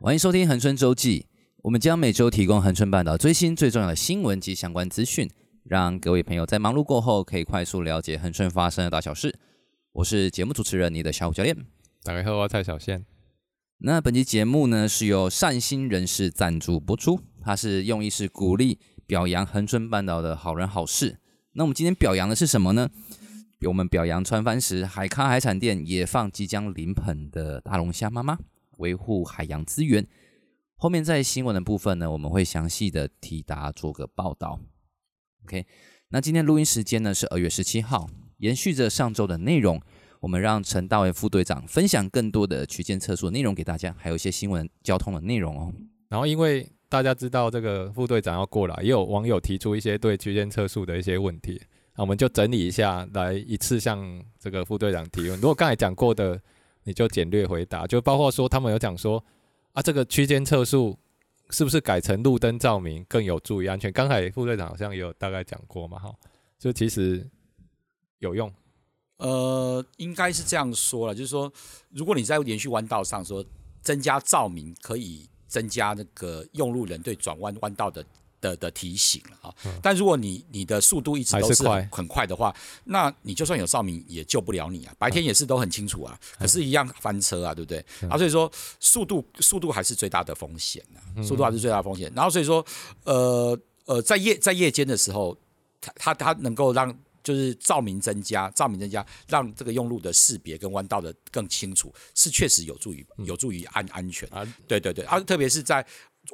欢迎收听恒春周记，我们将每周提供恒春半岛最新最重要的新闻及相关资讯，让各位朋友在忙碌过后可以快速了解恒春发生的大小事。我是节目主持人，你的小虎教练。大家好，我蔡小仙。那本期节目呢是由善心人士赞助播出，它是用意是鼓励表扬恒春半岛的好人好事。那我们今天表扬的是什么呢？我们表扬川帆时海咖海产店也放即将临盆的大龙虾妈妈，维护海洋资源。后面在新闻的部分呢，我们会详细的提答做个报道。OK，那今天录音时间呢是二月十七号，延续着上周的内容，我们让陈大为副队长分享更多的区间测速内容给大家，还有一些新闻交通的内容哦。然后因为大家知道这个副队长要过来，也有网友提出一些对区间测速的一些问题，那我们就整理一下，来一次向这个副队长提问。如果刚才讲过的，你就简略回答，就包括说他们有讲说啊，这个区间测速是不是改成路灯照明更有助于安全？刚才副队长好像也有大概讲过嘛，哈，就其实有用。呃，应该是这样说了，就是说，如果你在连续弯道上说增加照明，可以增加那个用路人对转弯弯道的的的提醒了啊。嗯、但如果你你的速度一直都是很快的话，那你就算有照明也救不了你啊。白天也是都很清楚啊，嗯、可是一样翻车啊，对不对？嗯、啊，所以说速度速度还是最大的风险啊，速度还是最大的风险。然后所以说，呃呃，在夜在夜间的时候，它它它能够让。就是照明增加，照明增加，让这个用路的识别跟弯道的更清楚，是确实有助于有助于安安全啊。对对对，啊，特别是在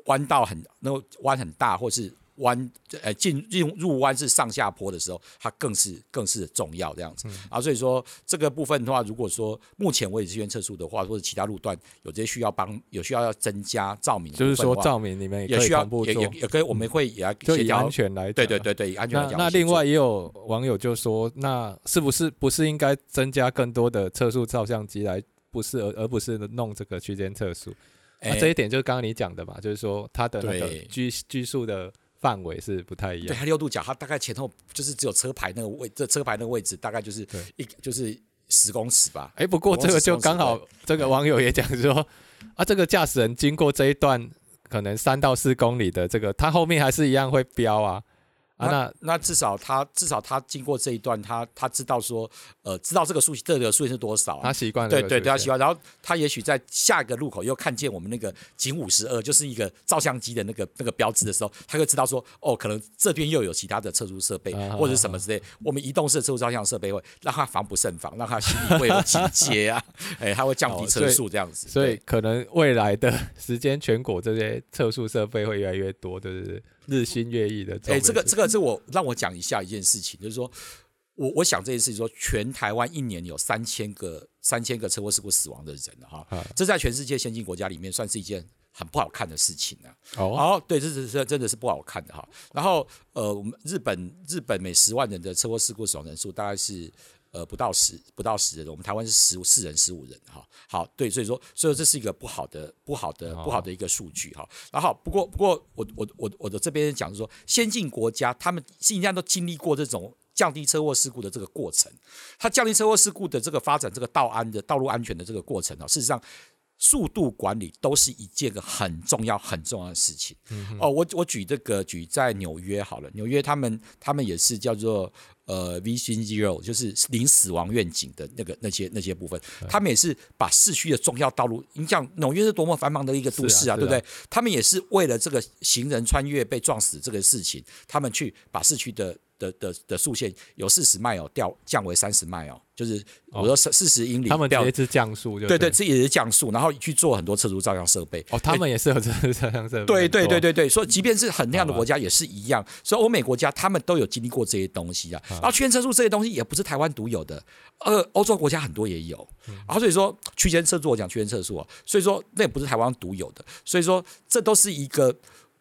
弯道很那个弯很大，或是。弯呃进入入弯是上下坡的时候，它更是更是重要这样子、嗯、啊，所以说这个部分的话，如果说目前为止区间测速的话，或者其他路段有这些需要帮有需要要增加照明的，就是说照明里面也需要也也也可以，我们会也要就以安全来对对对对，以安全来讲。那另外也有网友就说，那是不是不是应该增加更多的测速照相机来，不是而而不是弄这个区间测速？欸、啊，这一点就是刚刚你讲的嘛，就是说它的那个拘拘束的。范围是不太一样，对，它六度角，它大概前后就是只有车牌那个位，这车牌那个位置大概就是一就是十公尺吧。哎、欸，不过这个就刚好，这个网友也讲说，啊，这个驾驶人经过这一段可能三到四公里的这个，他后面还是一样会飙啊。啊，那那至少他至少他经过这一段，他他知道说，呃，知道这个数这个数线是多少，啊，他习惯了，对对对，他习惯。然后他也许在下一个路口又看见我们那个警五十二，就是一个照相机的那个那个标志的时候，他就知道说，哦，可能这边又有其他的测速设备，啊、或者什么之类。啊、我们移动式的测速照相设备会让他防不胜防，让他心里会有警戒啊，哎，他会降低车速这样子。所以，所以可能未来的时间，全国这些测速设备会越来越多，对不对？日新月异的，哎、欸，这个这个是我让我讲一下一件事情，就是说，我我想这件事情说，全台湾一年有三千个三千个车祸事故死亡的人哈，啊、这在全世界先进国家里面算是一件很不好看的事情啊。哦，好，对，这是这真的是不好看的哈。然后呃，我们日本日本每十万人的车祸事故死亡人数大概是。呃，不到十，不到十人，我们台湾是十四人、十五人，哈，好，对，所以说，所以说这是一个不好的、不好的、不好的一个数据，哈。然后，不过，不过，我我我我的这边讲是说，先进国家他们实际上都经历过这种降低车祸事故的这个过程，它降低车祸事故的这个发展，这个道安的道路安全的这个过程啊，事实上，速度管理都是一件个很重要、很重要的事情。嗯、哦，我我举这个举在纽约好了，纽约他们他们也是叫做。呃，Vision Zero 就是零死亡愿景的那个那些那些部分，他们也是把市区的重要道路，你想纽约是多么繁忙的一个都市啊，对不对？他们也是为了这个行人穿越被撞死这个事情，他们去把市区的。的的的速限由四十迈哦掉降为三十迈哦，就是我说四四十英里，他们也是降速，对对，这也是降速，然后去做很多测速照相设备。哦，他们也是有测速照相设备，对对对对对，所以即便是很那样的国家也是一样，所以欧美国家他们都有经历过这些东西啊，然后区间测速这些东西也不是台湾独有的，呃，欧洲国家很多也有，然后所以说区间测速我讲区间测速啊，所以说那也不是台湾独有的，所以说这都是一个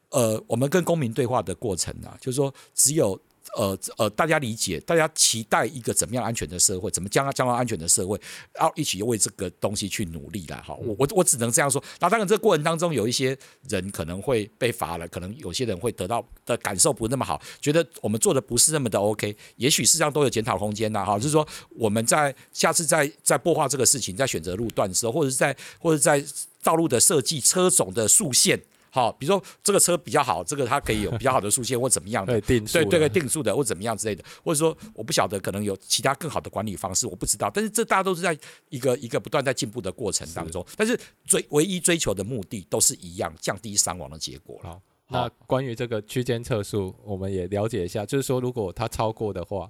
呃我们跟公民对话的过程啊，就是说只有。呃呃，大家理解，大家期待一个怎么样安全的社会，怎么将将来安全的社会，要一起为这个东西去努力了哈。我我我只能这样说。那当然，这个过程当中有一些人可能会被罚了，可能有些人会得到的感受不那么好，觉得我们做的不是那么的 OK。也许事实上都有检讨空间呐哈。就是说，我们在下次再再擘画这个事情，在选择路段的时候，或者是在或者在道路的设计、车种的速限。好，比如说这个车比较好，这个它可以有比较好的速限或怎么样的，对对对定速的或怎么样之类的，或者说我不晓得可能有其他更好的管理方式，我不知道。但是这大家都是在一个一个不断在进步的过程当中，是但是追唯一追求的目的都是一样，降低伤亡的结果。好，那关于这个区间测速，我们也了解一下，就是说如果它超过的话，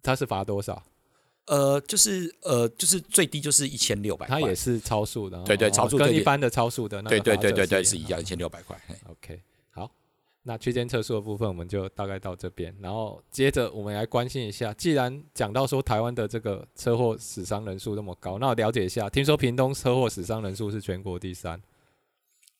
它是罚多少？呃，就是呃，就是最低就是一千六百块，它也是超速的，对对，超速跟一般的超速的那对对对对对是一样，一千六百块。OK，好，那区间测速的部分我们就大概到这边，然后接着我们来关心一下，既然讲到说台湾的这个车祸死伤人数那么高，那我了解一下，听说屏东车祸死伤人数是全国第三，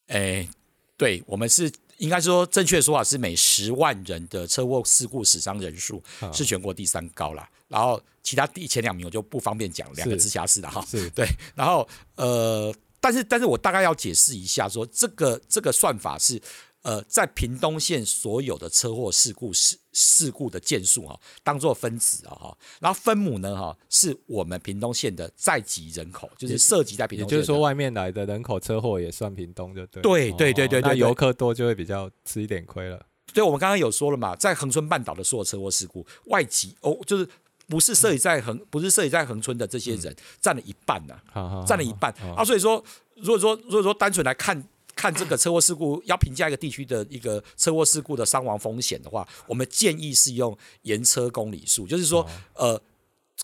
哎，对我们是。应该说，正确的说法是每十万人的车祸事故死伤人数是全国第三高啦。然后其他第前两名我就不方便讲，两个直辖市的哈。是对，然后呃，但是但是我大概要解释一下说，说这个这个算法是。呃，在屏东县所有的车祸事故事事故的件数哈，当做分子啊哈，然后分母呢哈，是我们屏东县的在籍人口，就是涉及在屏东，也就是说外面来的人口车祸也算屏东就对。对对对对对，那游客多就会比较吃一点亏了。对，我们刚刚有说了嘛，在恒春半岛的所有车祸事故，外籍哦，就是不是设籍在恒，不是设籍在恒春的这些人占了一半呐，占了一半啊，所以说，如果说如果说单纯来看。看这个车祸事故，要评价一个地区的一个车祸事故的伤亡风险的话，我们建议是用延车公里数，就是说，呃，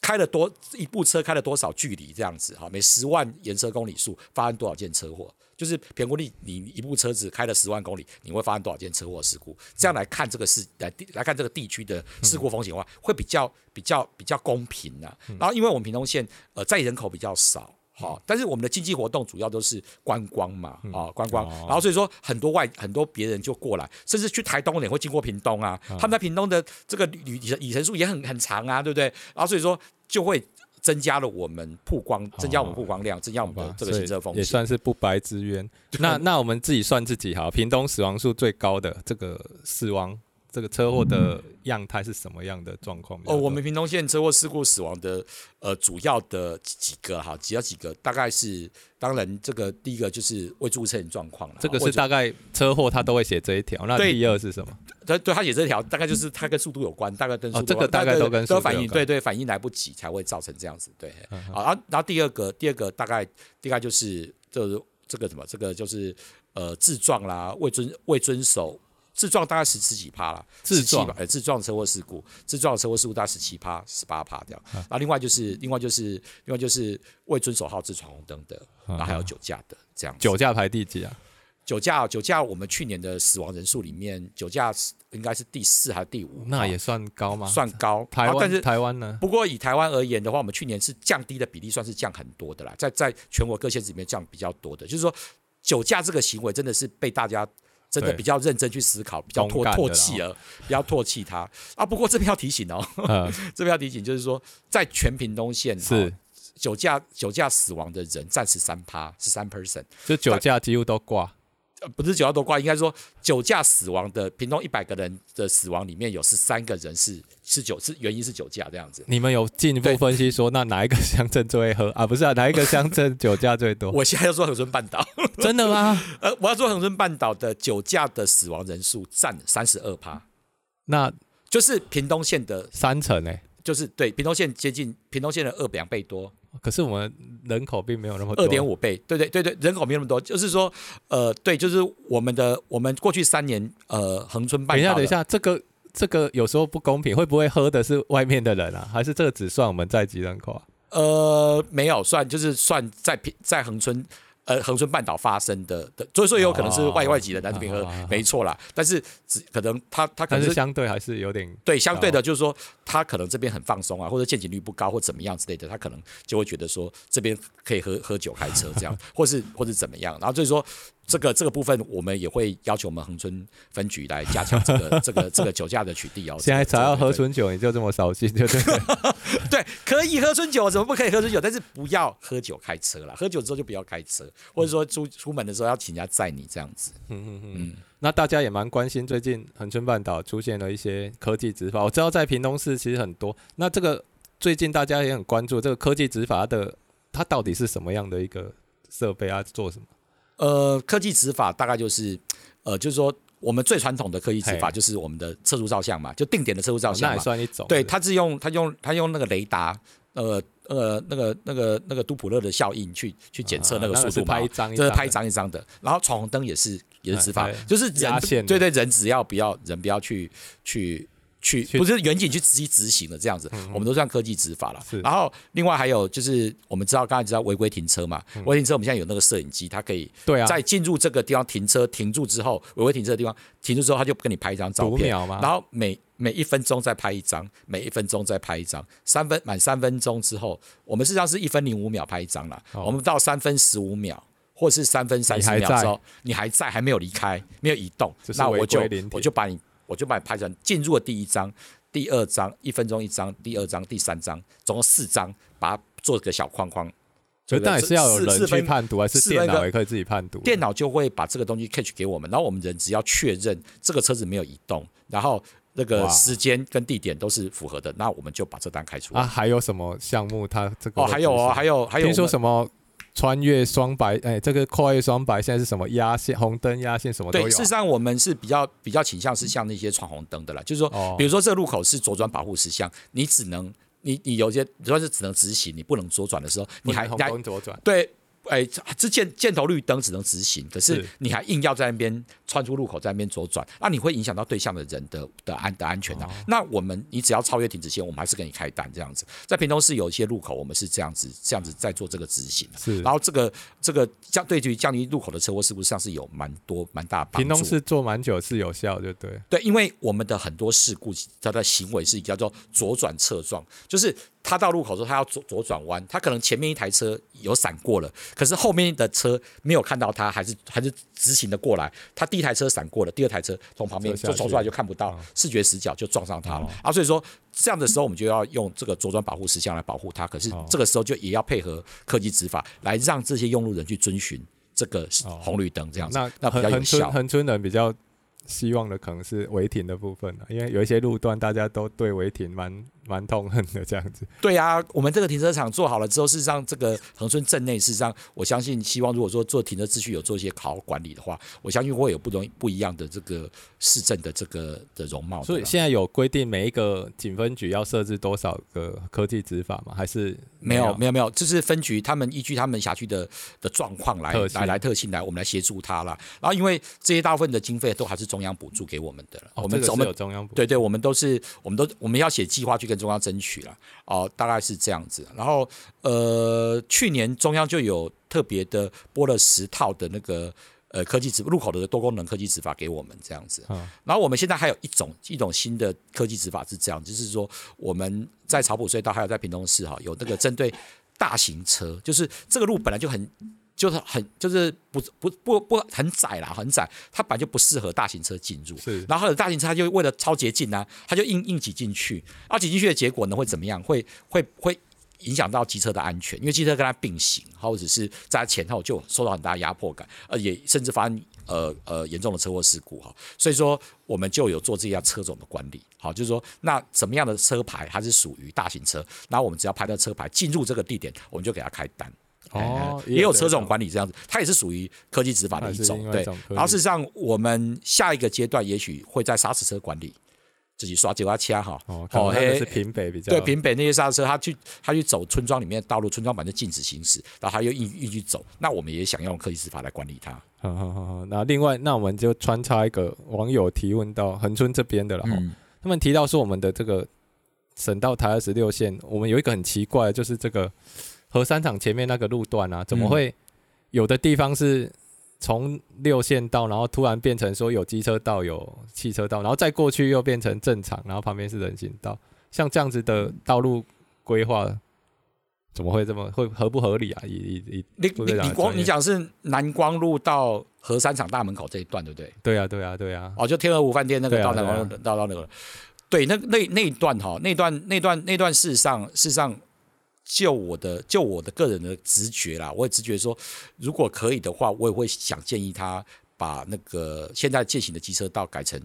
开了多一部车开了多少距离这样子哈，每十万延车公里数发生多少件车祸，就是评估你你一部车子开了十万公里，你会发生多少件车祸事故？这样来看这个事来来看这个地区的事故风险的话，会比较比较比较公平呐。然后，因为我们屏东县呃在人口比较少。好，但是我们的经济活动主要都是观光嘛，啊、嗯，观光，然后所以说很多外很多别人就过来，甚至去台东也会经过屏东啊，嗯、他们在屏东的这个旅里里程数也很很长啊，对不对？然后所以说就会增加了我们曝光，增加我们曝光量，增加我们的这个行车风险，也算是不白之冤。那那我们自己算自己好，屏东死亡数最高的这个死亡。这个车祸的样态是什么样的状况？哦，我们屏东县车祸事故死亡的呃主要的几个哈，主要几个大概是，当然这个第一个就是未注意车辆状况了。这个是大概车祸他都会写这一条。那第二是什么？对，对他写这条大概就是他跟速度有关，大概跟速度、哦、这个大概都跟反应对对反应来不及才会造成这样子。对，好、然后然后第二个第二个大概大概就是就是这个什么？这个就是呃自撞啦，未遵未遵守。自撞大概十十几趴了，自撞呃自撞车祸事故，自撞车祸事故大概十七趴十八趴这样。然后另外就是另外就是另外就是未遵守号志闯红灯的，然后还有酒驾的这样。酒驾排第几啊？酒驾酒驾我们去年的死亡人数里面，酒驾应该是第四还是第五？那也算高吗？算高。台湾但是台湾呢？不过以台湾而言的话，我们去年是降低的比例算是降很多的啦，在在全国各县市里面降比较多的，就是说酒驾这个行为真的是被大家。真的比较认真去思考，比较唾唾弃了，比较唾弃他。啊。不过这边要提醒哦，嗯、这边要提醒就是说，在全屏东县是。酒驾酒驾死亡的人占十三趴，十三 percent，就酒驾几乎都挂。不是酒驾多挂，应该说酒驾死亡的屏东一百个人的死亡里面有十三个人是是酒是原因是酒驾这样子。你们有进一步分析说，那哪一个乡镇最会喝啊？不是啊，哪一个乡镇酒驾最多？我现在要说恒春半岛，真的吗？呃，我要说恒春半岛的酒驾的死亡人数占三十二趴，那就是屏东县的三成诶、欸，就是对屏东县接近屏东县的二两倍多。可是我们人口并没有那么多，二点五倍，对对对对，人口没有那么多，就是说，呃，对，就是我们的我们过去三年，呃，恒春半岛。等一下，等一下，这个这个有时候不公平，会不会喝的是外面的人啊？还是这个只算我们在籍人口啊？呃，没有算，就是算在平在恒春。呃，恒春半岛发生的的，所以说也有可能是外外籍的男子平和，没错啦。但是只可能他他可能是，是相对还是有点对相对的，就是说他可能这边很放松啊，或者见警率不高或怎么样之类的，他可能就会觉得说这边可以喝喝酒开车这样，或是或是怎么样。然后就是说这个这个部分，我们也会要求我们恒春分局来加强这个 这个这个酒驾的取缔哦。现在才要喝春酒，你就这么扫兴，对不对？对，可以喝春酒，怎么不可以喝春酒？但是不要喝酒开车了，喝酒之后就不要开车，或者说出出门的时候要请人家载你这样子。嗯嗯嗯。那大家也蛮关心，最近恒春半岛出现了一些科技执法，我知道在屏东市其实很多。那这个最近大家也很关注这个科技执法的，它到底是什么样的一个设备啊？做什么？呃，科技执法大概就是，呃，就是说我们最传统的科技执法就是我们的测速照相嘛，就定点的测速照相嘛，那也算一种。对，它是用它用它用那个雷达，呃呃那个那个那个杜普勒的效应去去检测那个速度嘛，这是拍一张一张的。然后闯红灯也是也是执法，就是人对对人只要不要人不要去去。去不是远景去直接执行的这样子，我们都算科技执法了。然后另外还有就是我们知道刚才知道违规停车嘛，违规停车我们现在有那个摄影机，它可以在进入这个地方停车停住之后，违规停车的地方停住之后，它就跟你拍一张照片，然后每每一分钟再拍一张，每一分钟再拍一张，三分满三分钟之后，我们实际上是一分零五秒拍一张了，我们到三分十五秒或是三分三十秒之后，你还在还没有离开，没有移动，那我就我就把你。我就把你拍成进入了第一张、第二张，一分钟一张，第二张、第三张，总共四张，把它做个小框框。所以当然是要有人去判读，还是电脑也可以自己判读？电脑就会把这个东西 catch 给我们，然后我们人只要确认这个车子没有移动，然后那个时间跟地点都是符合的，那我们就把这单开出来。啊，还有什么项目？它这个哦，还有哦，还有还有听说什么？穿越双白，哎，这个跨越双白现在是什么压线？红灯压线什么都有、啊。对，事实上我们是比较比较倾向是像那些闯红灯的啦，就是说，比如说这个路口是左转保护事项，你只能你你有些主要是只能直行，你不能左转的时候，你还红灯左转。对。哎，这箭箭头绿灯只能直行，可是你还硬要在那边穿出路口，在那边左转，那你会影响到对向的人的的安的安全的、啊。那我们你只要超越停止线，我们还是给你开单这样子。在屏东市有一些路口，我们是这样子这样子在做这个执行。是，然后这个这个降对于降低路口的车祸是不是上是有蛮多蛮大帮助。屏东市做蛮久是有效，就对。对，因为我们的很多事故，它的行为是叫做左转侧撞，就是。他到路口的时候，他要左左转弯，他可能前面一台车有闪过了，可是后面的车没有看到他，还是还是直行的过来。他第一台车闪过了，第二台车从旁边就冲出来就看不到，嗯、视觉死角就撞上他了、嗯、啊！所以说这样的时候，我们就要用这个左转保护事项来保护他。可是这个时候就也要配合科技执法，来让这些用路人去遵循这个红绿灯，这样子、哦、那那比较有效。恒春人比较希望的可能是违停的部分，因为有一些路段大家都对违停蛮。蛮痛恨的这样子。对呀、啊，我们这个停车场做好了之后，事实上这个恒春镇内，事实上我相信，希望如果说做停车秩序有做一些好好管理的话，我相信会有不容易不一样的这个市政的这个的容貌。所以现在有规定每一个警分局要设置多少个科技执法吗？还是没有没有没有，这是分局他们依据他们辖区的的状况来来来特性来，我们来协助他了。然后因为这些大部分的经费都还是中央补助给我们的了，哦、我们我们有中央补助，对对，我们都是我们都我们要写计划去跟。中央争取了哦，大概是这样子。然后呃，去年中央就有特别的拨了十套的那个呃科技执入口的多功能科技执法给我们这样子。然后我们现在还有一种一种新的科技执法是这样，就是说我们在草埔隧道还有在屏东市哈有那个针对大型车，就是这个路本来就很。就是很就是不不不不很窄啦，很窄，它本来就不适合大型车进入。是，然后有大型车，它就为了超捷径呢，它就硬硬挤进去。而挤进去的结果呢，会怎么样？会会会影响到机车的安全，因为机车跟它并行，或者是在它前后就受到很大压迫感，而也甚至发生呃呃严重的车祸事故哈。所以说，我们就有做这样车种的管理。好，就是说，那什么样的车牌它是属于大型车，然后我们只要拍到车牌进入这个地点，我们就给他开单。哦，也有车种管理这样子，它也是属于科技执法的一种，对。然后事实上，我们下一个阶段也许会在砂石车管理，自己刷九八七哈。哦，好，那是平北比较对平北那些砂石车，他去他去走村庄里面的道路，村庄版就禁止行驶，然后他又硬硬去走，那我们也想用科技执法来管理它。好好好好，那另外，那我们就穿插一个网友提问到恒春这边的了，嗯，他们提到说我们的这个省道台二十六线，我们有一个很奇怪的，就是这个。核三厂前面那个路段啊，怎么会有的地方是从六线道，然后突然变成说有机车道、有汽车道，然后再过去又变成正常，然后旁边是人行道，像这样子的道路规划，怎么会这么会合不合理啊？以以以你你你光你讲是南光路到核三厂大门口这一段，对不对？对啊，对啊，对啊。哦，就天鹅湖饭店那个到南光路到到那个，对，那那那一段哈，那段那段那段事实上事实上，就我的就我的个人的直觉啦，我也直觉说，如果可以的话，我也会想建议他把那个现在健行的机车道改成。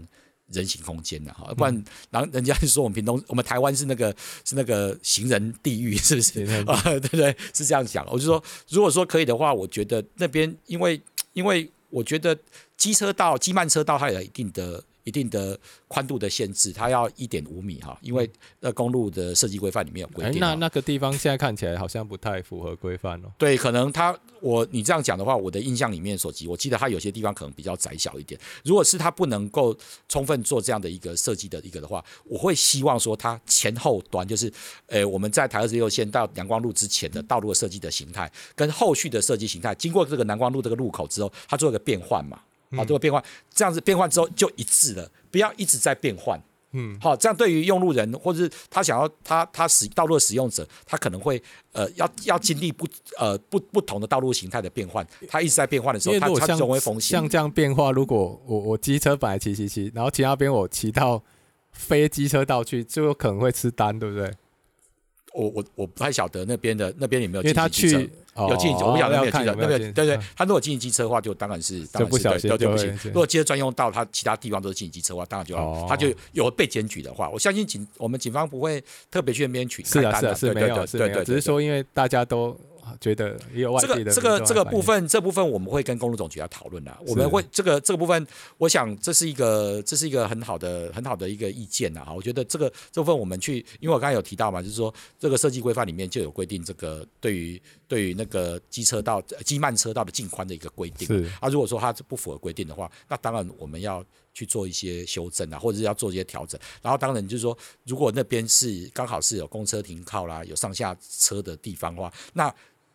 人行空间的哈，不然，然后人家就说我们屏东，我们台湾是那个是那个行人地狱，是不是啊？对不对？是这样讲。我就说，如果说可以的话，我觉得那边，因为因为我觉得机车道、机慢车道它有一定的。一定的宽度的限制，它要一点五米哈，因为呃公路的设计规范里面有规定。那那个地方现在看起来好像不太符合规范哦。对，可能它我你这样讲的话，我的印象里面所及，我记得它有些地方可能比较窄小一点。如果是它不能够充分做这样的一个设计的一个的话，我会希望说它前后端就是，呃，我们在台二十六线到阳光路之前的道路设计的形态，跟后续的设计形态，经过这个南光路这个路口之后，它做一个变换嘛。好，这个变换这样子变换之后就一致了，不要一直在变换。嗯，好，这样对于用路人或者是他想要他他使道路的使用者，他可能会呃要要经历不呃不不同的道路形态的变换，他一直在变换的时候，他他总会风险。像这样变化，如果我我机车本来骑骑骑，然后其他边我骑到非机车道去，就有可能会吃单，对不对？我我我不太晓得那边的那边有没有，因为他去有进，我不晓得那边记者那边对对，嗯、他如果进行机车的话，就当然是当然是就不小心对，对不行。如果机车专用道，他其他地方都是进行机车的话，当然就要、哦、他就有被检举的话，我相信警我们警方不会特别去那边取是啊是啊是没有是没有，只是说因为大家都。觉得也有外地的这个这个这个部分，这部分我们会跟公路总局要讨论的。我们会这个这个部分，我想这是一个这是一个很好的很好的一个意见呐。哈，我觉得这个这部分我们去，因为我刚才有提到嘛，就是说这个设计规范里面就有规定，这个对于对于那个机车道机慢车道的净宽的一个规定。是啊，如果说它不符合规定的话，那当然我们要去做一些修正啊，或者是要做一些调整。然后当然就是说，如果那边是刚好是有公车停靠啦，有上下车的地方的话，那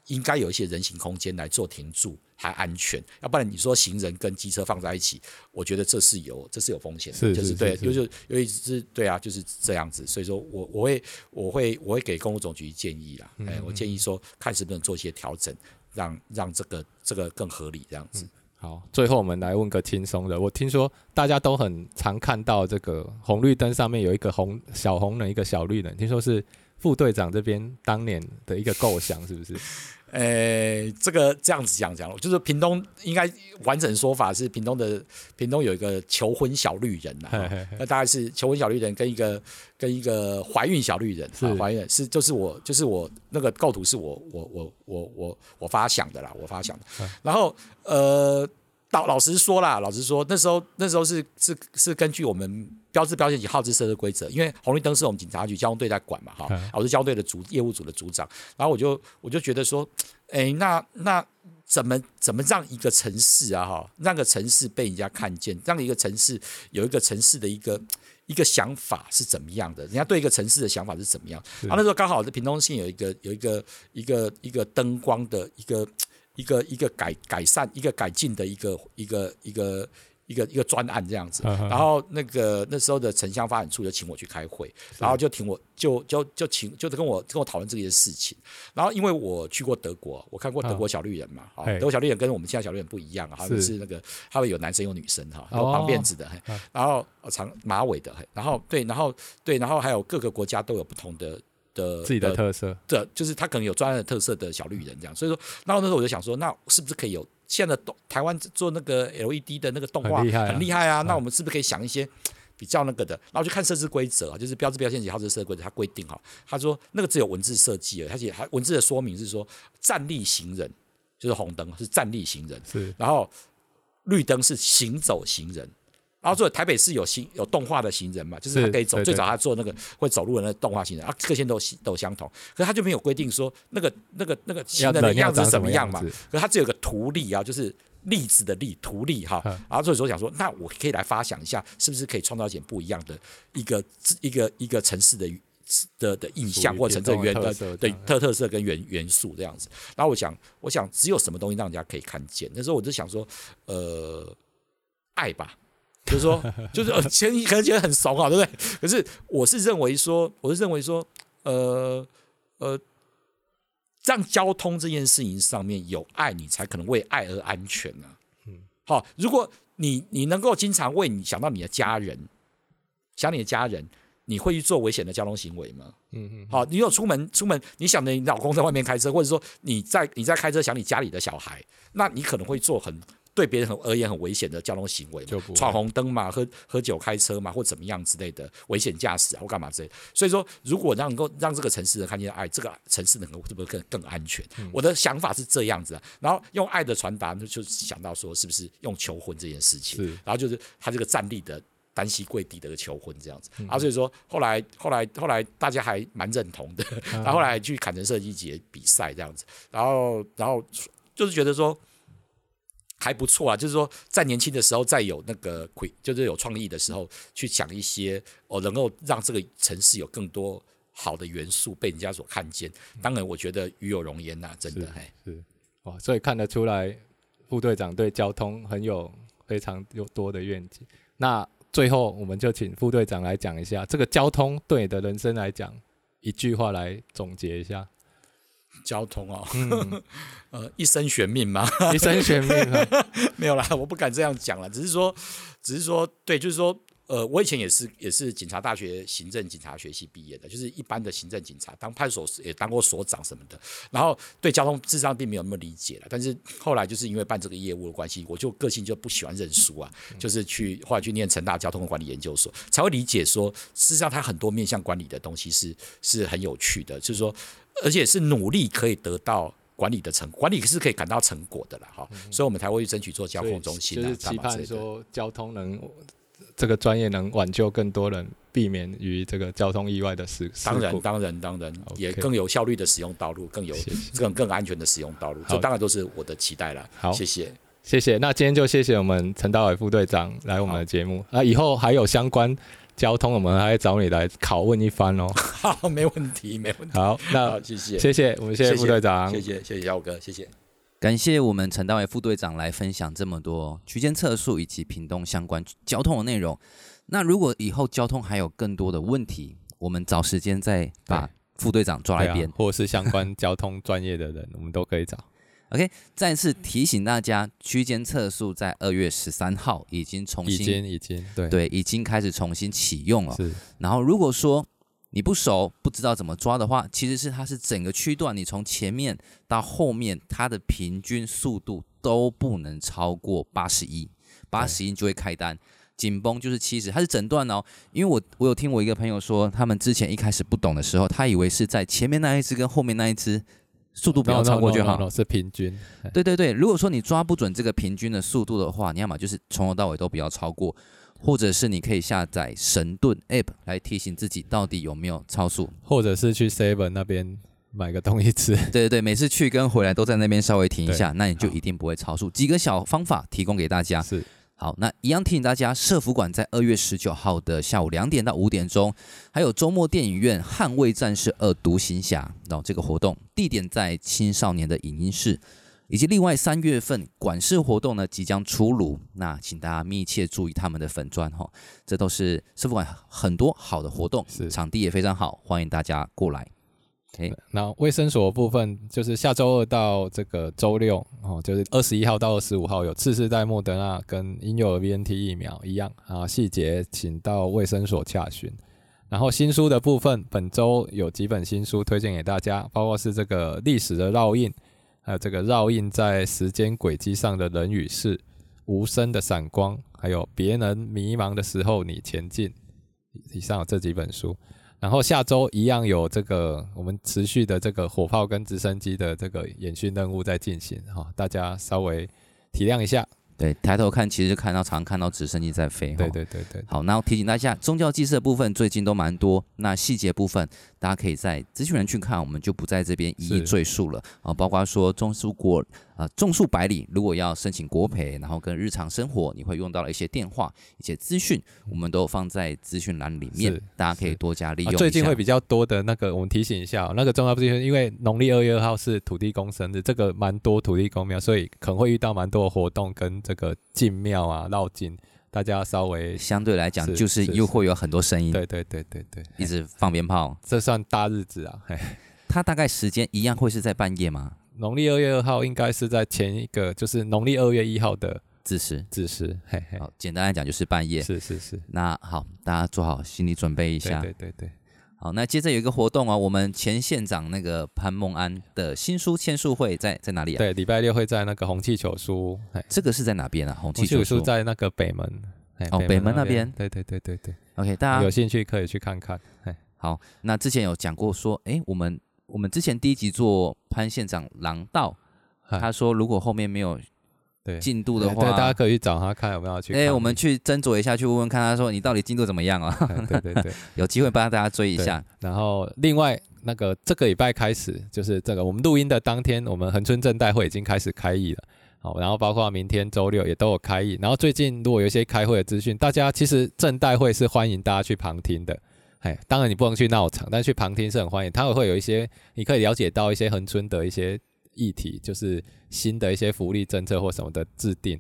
应该有一些人行空间来做停驻，还安全。要不然你说行人跟机车放在一起，我觉得这是有这是有风险的，是就是对，就是尤其是对啊，就是这样子。所以说我我会我会我会给公路总局建议啦，哎、嗯，我建议说看是不是能做一些调整，让让这个这个更合理这样子。嗯、好，最后我们来问个轻松的。我听说大家都很常看到这个红绿灯上面有一个红小红人，一个小绿人，听说是。副队长这边当年的一个构想是不是？呃、欸，这个这样子讲讲，就是屏东应该完整说法是屏东的屏东有一个求婚小绿人呐，那大概是求婚小绿人跟一个跟一个怀孕小绿人，是怀孕是就是我就是我那个构图是我我我我我我发想的啦，我发想的，然后呃。老老实说啦，老实说，那时候那时候是是是根据我们标志标线及号志设置规则，因为红绿灯是我们警察局交通队在管嘛，哈，我是交通队的组业务组的组长，然后我就我就觉得说，哎，那那怎么怎么让一个城市啊，哈，让个城市被人家看见，让一个城市有一个城市的一个一个想法是怎么样的？人家对一个城市的想法是怎么样？然后那时候刚好是屏东县有一个有一个一个一个灯光的一个。一个一个改改善一个改进的一个一个一个一个一个专案这样子，然后那个那时候的城乡发展处就请我去开会，然后就请我就就就请就跟我跟我讨论这些事情，然后因为我去过德国，我看过德国小绿人嘛，啊，德国小绿人跟我们现在小绿人不一样啊，他们是那个他会有男生有女生哈，然后绑辫子的，然后长马尾的，然后对，然后对，然后还有各个国家都有不同的。的自己的特色，这就是他可能有专业的特色的小绿人这样，所以说，然后那时候我就想说，那是不是可以有现在的动台湾做那个 LED 的那个动画很厉害，啊？那我们是不是可以想一些比较那个的？然后就看设置规则啊，就是标志标线及号志设置规则，它规定哈，他说那个只有文字设计，而且还文字的说明是说站立行人就是红灯是站立行人，是，然后绿灯是行走行人。然后，做台北市有行有动画的行人嘛，就是他可以走。最早他做那个会走路的那个动画行人，啊，各线都都相同。可是他就没有规定说那个那个那个行人的样子是什么样嘛？可是他只有个图例啊，就是例子的例图例哈。然后所以说想说，那我可以来发想一下，是不是可以创造一点不一样的一个一个一个城市的的的印象，或者城镇原的的特特色跟元元素这样子。然后我想，我想只有什么东西让人家可以看见？那时候我就想说，呃，爱吧。就是说，就是呃，前可能觉得很怂啊，对不对？可是我是认为说，我是认为说，呃呃，让交通这件事情上面有爱，你才可能为爱而安全呢、啊。嗯，好，如果你你能够经常为你想到你的家人，想你的家人。你会去做危险的交通行为吗？嗯嗯。好，你有出门出门，你想着你老公在外面开车，或者说你在你在开车想你家里的小孩，那你可能会做很对别人很而言很危险的交通行为，闯红灯嘛，喝喝酒开车嘛，或怎么样之类的危险驾驶或干嘛之类的。所以说，如果能够让这个城市人看见爱，这个城市能够是不是更更安全？嗯、我的想法是这样子啊。然后用爱的传达，就想到说是不是用求婚这件事情？然后就是他这个站立的。单膝跪地的个求婚这样子，嗯、啊，所以说后来后来后来大家还蛮认同的，然后后来去坎城设计节比赛这样子，然后然后就是觉得说还不错啊，就是说在年轻的时候，在有那个就是有创意的时候，去想一些哦，能够让这个城市有更多好的元素被人家所看见。当然，我觉得与有荣焉呐，真的嘿，是哦，所以看得出来副队长对交通很有非常有多的愿景。那最后，我们就请副队长来讲一下这个交通对你的人生来讲，一句话来总结一下。交通哦，嗯、呃，一生悬命吗？一生悬命啊，没有啦，我不敢这样讲了，只是说，只是说，对，就是说。呃，我以前也是也是警察大学行政警察学系毕业的，就是一般的行政警察，当派出所也当过所长什么的。然后对交通事实上并没有那么理解了，但是后来就是因为办这个业务的关系，我就个性就不喜欢认输啊，就是去后来去念成大交通管理研究所，才会理解说，事实上它很多面向管理的东西是是很有趣的，就是说，而且是努力可以得到管理的成管理是可以感到成果的了哈。所以我们才会去争取做交通中心，就是期盼说交通能。这个专业能挽救更多人，避免于这个交通意外的事。当然，当然，当然，也更有效率的使用道路，更有更更安全的使用道路。这当然都是我的期待了。好，谢谢，谢谢。那今天就谢谢我们陈大伟副队长来我们的节目。啊以后还有相关交通，我们还会找你来拷问一番哦。好，没问题，没问题。好，那谢谢，谢谢我们谢谢副队长，谢谢谢谢小哥，谢谢。感谢我们陈大伟副队长来分享这么多区间测速以及屏东相关交通的内容。那如果以后交通还有更多的问题，我们找时间再把副队长抓来一遍，或者是相关交通专业的人，我们都可以找。OK，再次提醒大家，区间测速在二月十三号已经重新，已经已经对对，已经开始重新启用了。是。然后如果说你不熟，不知道怎么抓的话，其实是它是整个区段，你从前面到后面，它的平均速度都不能超过八十一，八十一就会开单，紧绷就是七十，它是整段哦。因为我我有听我一个朋友说，他们之前一开始不懂的时候，他以为是在前面那一只跟后面那一只速度不要超过就好，是平均。对对对，如果说你抓不准这个平均的速度的话，你要么就是从头到尾都不要超过。或者是你可以下载神盾 App 来提醒自己到底有没有超速，或者是去 Seven 那边买个东西吃。对对对，每次去跟回来都在那边稍微停一下，那你就一定不会超速。几个小方法提供给大家。是，好，那一样提醒大家，社福馆在二月十九号的下午两点到五点钟，还有周末电影院《捍卫战士二：独行侠》哦，这个活动地点在青少年的影音室。以及另外三月份管事活动呢，即将出炉，那请大家密切注意他们的粉砖哈，这都是社福馆很多好的活动，是场地也非常好，欢迎大家过来。那卫生所部分就是下周二到这个周六哦，就是二十一号到二十五号有次世代莫德纳跟婴幼儿 VNT 疫苗一样啊，细节请到卫生所洽询。然后新书的部分，本周有几本新书推荐给大家，包括是这个历史的烙印。还有这个烙印在时间轨迹上的人与事，无声的闪光，还有别人迷茫的时候你前进。以上有这几本书，然后下周一样有这个我们持续的这个火炮跟直升机的这个演训任务在进行哈，大家稍微体谅一下。对，抬头看其实就看到常看到直升机在飞。对对对对。好，那我提醒大家，宗教祭祀的部分最近都蛮多，那细节部分大家可以在资讯栏去看，我们就不在这边一一赘述了啊。包括说种树国啊，种树百里，如果要申请国赔，然后跟日常生活你会用到的一些电话、一些资讯，我们都放在资讯栏里面，大家可以多加利用、啊。最近会比较多的那个，我们提醒一下，那个重要资讯，因为农历二月二号是土地公生日，这个蛮多土地公庙，所以可能会遇到蛮多的活动跟这个进庙啊绕境，大家稍微相对来讲就是又会有很多声音，对对对对对，一直放鞭炮，这算大日子啊，嘿。它大概时间一样会是在半夜吗？农历二月二号应该是在前一个，就是农历二月一号的子时，子时。嘿嘿，好，简单来讲就是半夜。是是是。那好，大家做好心理准备一下。对对对对。好，那接着有一个活动啊，我们前县长那个潘孟安的新书签书会在在哪里啊？对，礼拜六会在那个红气球书。这个是在哪边啊？红气球书在那个北门。哦，北门那边。对对对对对。OK，大家有兴趣可以去看看。好，那之前有讲过说，哎，我们我们之前第一集做潘县长廊道。他说：“如果后面没有进度的话，对，大家可以去找他看有没有去。哎，我们去斟酌一下，去问问看。他说你到底进度怎么样啊？对对对，有机会帮大家追一下。然后另外那个这个礼拜开始，就是这个我们录音的当天，我们恒春镇代会已经开始开议了。好，然后包括明天周六也都有开议。然后最近如果有一些开会的资讯，大家其实镇代会是欢迎大家去旁听的。哎，当然你不能去闹场，但去旁听是很欢迎。他会有一些你可以了解到一些恒春的一些。”议题就是新的一些福利政策或什么的制定，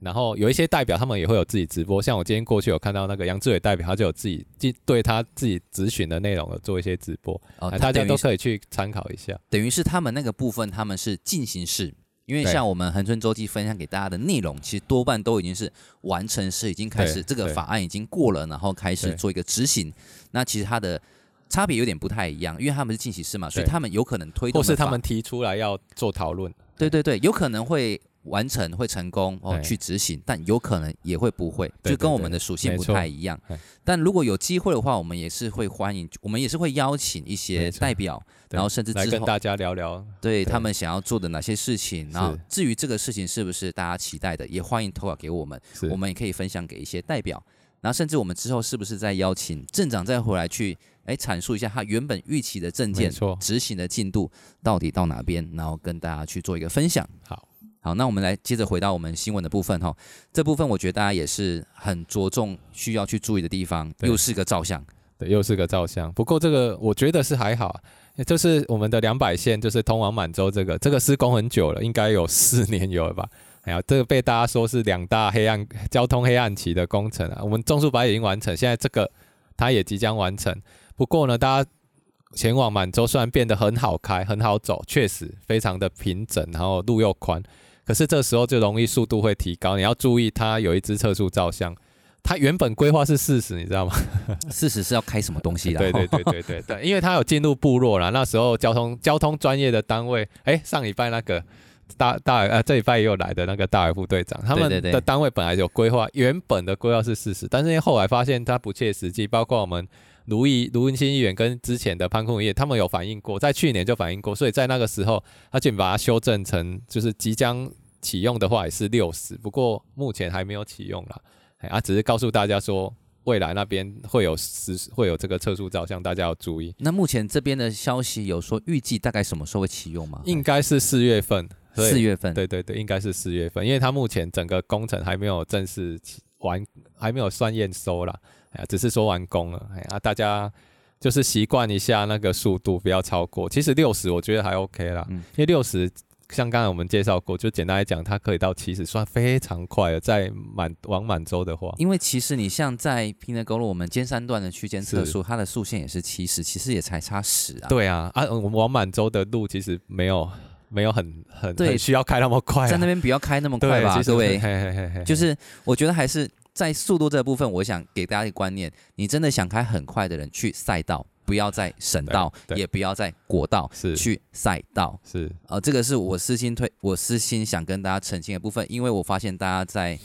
然后有一些代表他们也会有自己直播，像我今天过去有看到那个杨志伟代表，他就有自己对他自己咨询的内容有做一些直播，哦，大家都可以去参考一下。等于是他们那个部分他们是进行式，因为像我们恒春周记分享给大家的内容，其实多半都已经是完成式，已经开始这个法案已经过了，然后开始做一个执行。那其实他的。差别有点不太一样，因为他们是进行式嘛，所以他们有可能推动，或是他们提出来要做讨论。对对对，有可能会完成，会成功哦，去执行，但有可能也会不会，就跟我们的属性不太一样。但如果有机会的话，我们也是会欢迎，我们也是会邀请一些代表，然后甚至来跟大家聊聊，对他们想要做的哪些事情，然后至于这个事情是不是大家期待的，也欢迎投稿给我们，我们也可以分享给一些代表，然后甚至我们之后是不是再邀请镇长再回来去。哎，阐述一下他原本预期的政见执行的进度到底到哪边，然后跟大家去做一个分享。好，好，那我们来接着回到我们新闻的部分哈。这部分我觉得大家也是很着重需要去注意的地方，又是个照相，对，又是个照相。不过这个我觉得是还好，就是我们的两百线，就是通往满洲这个，这个施工很久了，应该有四年有了吧？哎呀，这个被大家说是两大黑暗交通黑暗期的工程啊。我们中速白已经完成，现在这个它也即将完成。不过呢，大家前往满洲虽然变得很好开、很好走，确实非常的平整，然后路又宽，可是这时候就容易速度会提高。你要注意，它有一支测速照相，它原本规划是四十，你知道吗？四十是要开什么东西的？对对对对对对，因为它有进入部落了。那时候交通交通专业的单位，哎，上礼拜那个大大呃，这礼拜也有来的那个大尔副队长，他们的单位本来有规划，原本的规划是四十，但是因为后来发现它不切实际，包括我们。卢毅卢文新议员跟之前的潘坤业，他们有反映过，在去年就反映过，所以在那个时候，他就把它修正成，就是即将启用的话也是六十，不过目前还没有启用啦，啊，只是告诉大家说，未来那边会有实会有这个测速照相，大家要注意。那目前这边的消息有说预计大概什么时候会启用吗？应该是四月份，四月份，对对对，应该是四月份，因为它目前整个工程还没有正式完，还没有算验收啦。只是说完工了，哎呀，大家就是习惯一下那个速度，不要超过。其实六十我觉得还 OK 啦，嗯、因为六十像刚才我们介绍过，就简单来讲，它可以到七十，算非常快了。在满往满洲的话，因为其实你像在平德公路我们尖山段的区间测速，它的速限也是七十，其实也才差十啊。对啊，啊，我们往满洲的路其实没有没有很很对。很需要开那么快，啊，在那边不要开那么快吧，各位，就是我觉得还是。在速度这部分，我想给大家一个观念：你真的想开很快的人，去赛道，不要在省道，也不要在国道，是。去赛道。是。呃，这个是我私心推，我私心想跟大家澄清的部分，因为我发现大家在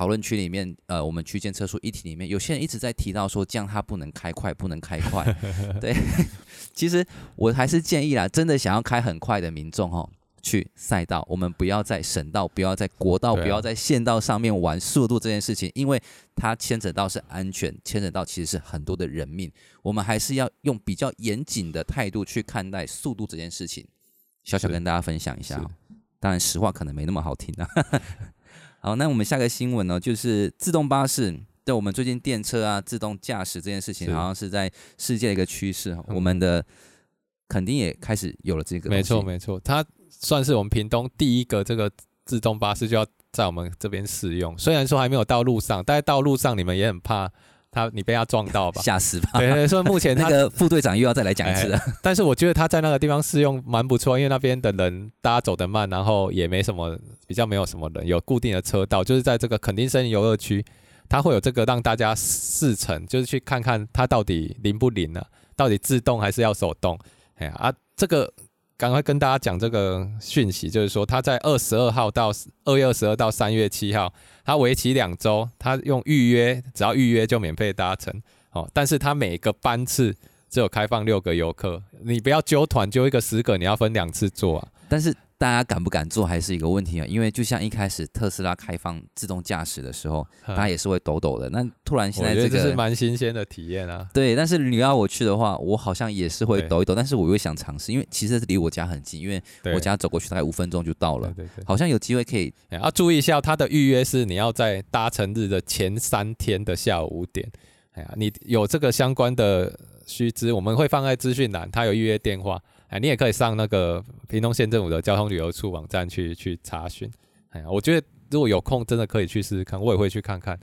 讨论区里面，呃，我们区间测速议题里面，有些人一直在提到说，这样他不能开快，不能开快。对，其实我还是建议啦，真的想要开很快的民众，哦。去赛道，我们不要在省道，不要在国道，不要在县道上面玩速度这件事情，因为它牵扯到是安全，牵扯到其实是很多的人命，我们还是要用比较严谨的态度去看待速度这件事情。小小跟大家分享一下，当然实话可能没那么好听啊。好，那我们下个新闻呢，就是自动巴士，对我们最近电车啊、自动驾驶这件事情，好像是在世界的一个趋势，我们的肯定也开始有了这个。没错，没错，它。算是我们屏东第一个这个自动巴士就要在我们这边试用，虽然说还没有到路上，但是到路上你们也很怕他你被他撞到吧？吓死吧！对对，所以目前他 那个副队长又要再来讲一次了。哎，但是我觉得他在那个地方试用蛮不错，因为那边的人大家走得慢，然后也没什么比较没有什么人，有固定的车道，就是在这个垦丁森林游乐区，他会有这个让大家试乘，就是去看看它到底灵不灵呢？到底自动还是要手动？哎呀啊，这个。赶快跟大家讲这个讯息，就是说他在二十二号到二月二十二到三月七号，他为期两周，他用预约，只要预约就免费搭乘，哦，但是他每个班次只有开放六个游客，你不要揪团揪一个十个，你要分两次做啊，但是。大家敢不敢做还是一个问题啊，因为就像一开始特斯拉开放自动驾驶的时候，大家也是会抖抖的。那突然现在这个这是蛮新鲜的体验啊。对，但是你要我去的话，我好像也是会抖一抖，但是我又想尝试，因为其实离我家很近，因为我家走过去大概五分钟就到了。对对对，好像有机会可以。要注意一下，它的预约是你要在搭乘日的前三天的下午五点。哎呀，你有这个相关的须知，我们会放在资讯栏，它有预约电话。哎，你也可以上那个屏东县政府的交通旅游处网站去去查询。哎呀，我觉得如果有空，真的可以去试试看，我也会去看看，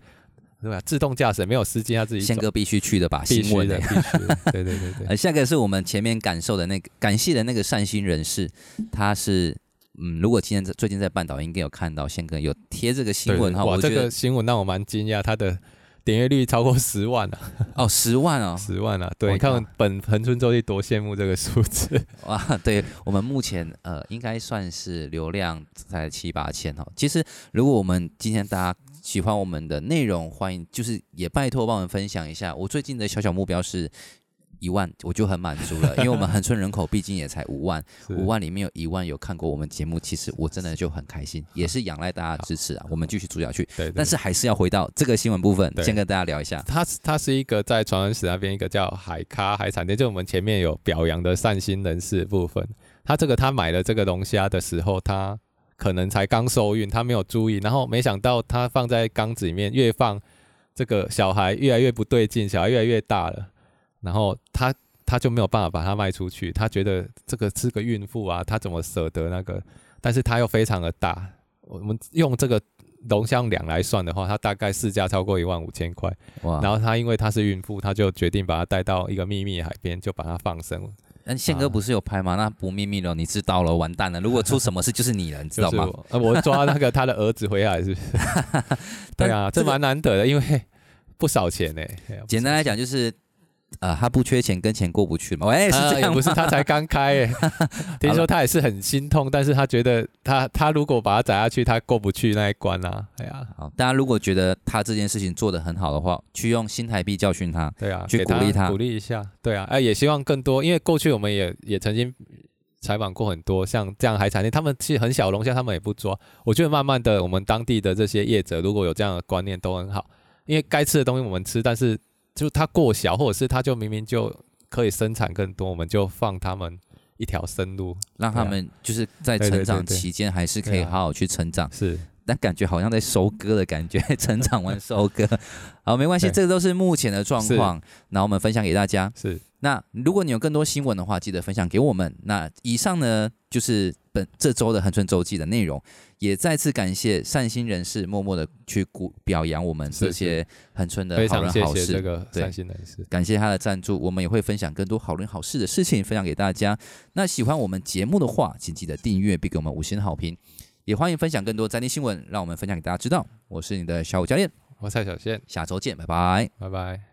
对吧？自动驾驶没有司机，他自己。宪哥必须去的吧？必须的，必须。对对对对。呃，下个是我们前面感受的那个感谢的那个善心人士，他是嗯，如果今天在最近在半岛应该有看到宪哥有贴这个新闻哈，哇，这个新闻让我蛮惊讶，他的。点阅率超过十万了哦，十万哦，十万了。对，你看本恒春周记多羡慕这个数字 哇！对我们目前呃，应该算是流量在七八千哦。其实如果我们今天大家喜欢我们的内容，欢迎就是也拜托帮我们分享一下。我最近的小小目标是。一万我就很满足了，因为我们恒春人口毕竟也才五万，五万里面有一万有看过我们节目，其实我真的就很开心，也是仰赖大家支持啊。我们继续做下去，对，但是还是要回到这个新闻部分，先跟大家聊一下。他他是一个在传恩市那边一个叫海咖海产店，就我们前面有表扬的善心人士部分。他这个他买了这个龙虾的时候，他可能才刚受孕，他没有注意，然后没想到他放在缸子里面，越放这个小孩越来越不对劲，小孩越来越大了。然后他他就没有办法把它卖出去，他觉得这个是个孕妇啊，他怎么舍得那个？但是他又非常的大，我们用这个龙虾两来算的话，它大概市价超过一万五千块。哇！然后他因为他是孕妇，他就决定把它带到一个秘密海边，就把它放生了。但宪哥不是有拍吗？那不秘密了，你知道了，完蛋了！如果出什么事，就是你了，你知道吗？就是、我抓那个他的儿子回来是不是？对啊，这蛮难得的，因为不少钱呢。简单来讲就是。啊、呃，他不缺钱，跟钱过不去嘛？哎，是这样、呃，不是他才刚开哎，听说他也是很心痛，但是他觉得他他如果把他载下去，他过不去那一关啊。哎呀，好，大家如果觉得他这件事情做得很好的话，去用新台币教训他，对啊，去鼓励他，鼓励一下，对啊，哎，也希望更多，因为过去我们也也曾经采访过很多像这样海产店，他们其实很小龙虾，他们也不抓。我觉得慢慢的，我们当地的这些业者如果有这样的观念，都很好，因为该吃的东西我们吃，但是。就它过小，或者是它就明明就可以生产更多，我们就放他们一条生路，让他们就是在成长期间还是可以好好去成长。是，但感觉好像在收割的感觉，成长完收割。好，没关系，这个都是目前的状况，那我们分享给大家。是。那如果你有更多新闻的话，记得分享给我们。那以上呢，就是本这周的恒春周记的内容。也再次感谢善心人士默默的去鼓表扬我们这些恒春的好人好事。这个善心人士，感谢他的赞助，我们也会分享更多好人好事的事情分享给大家。那喜欢我们节目的话，请记得订阅并给我们五星好评。也欢迎分享更多在地新闻，让我们分享给大家知道。我是你的小五教练，我是蔡小宪，下周见，拜拜，拜拜。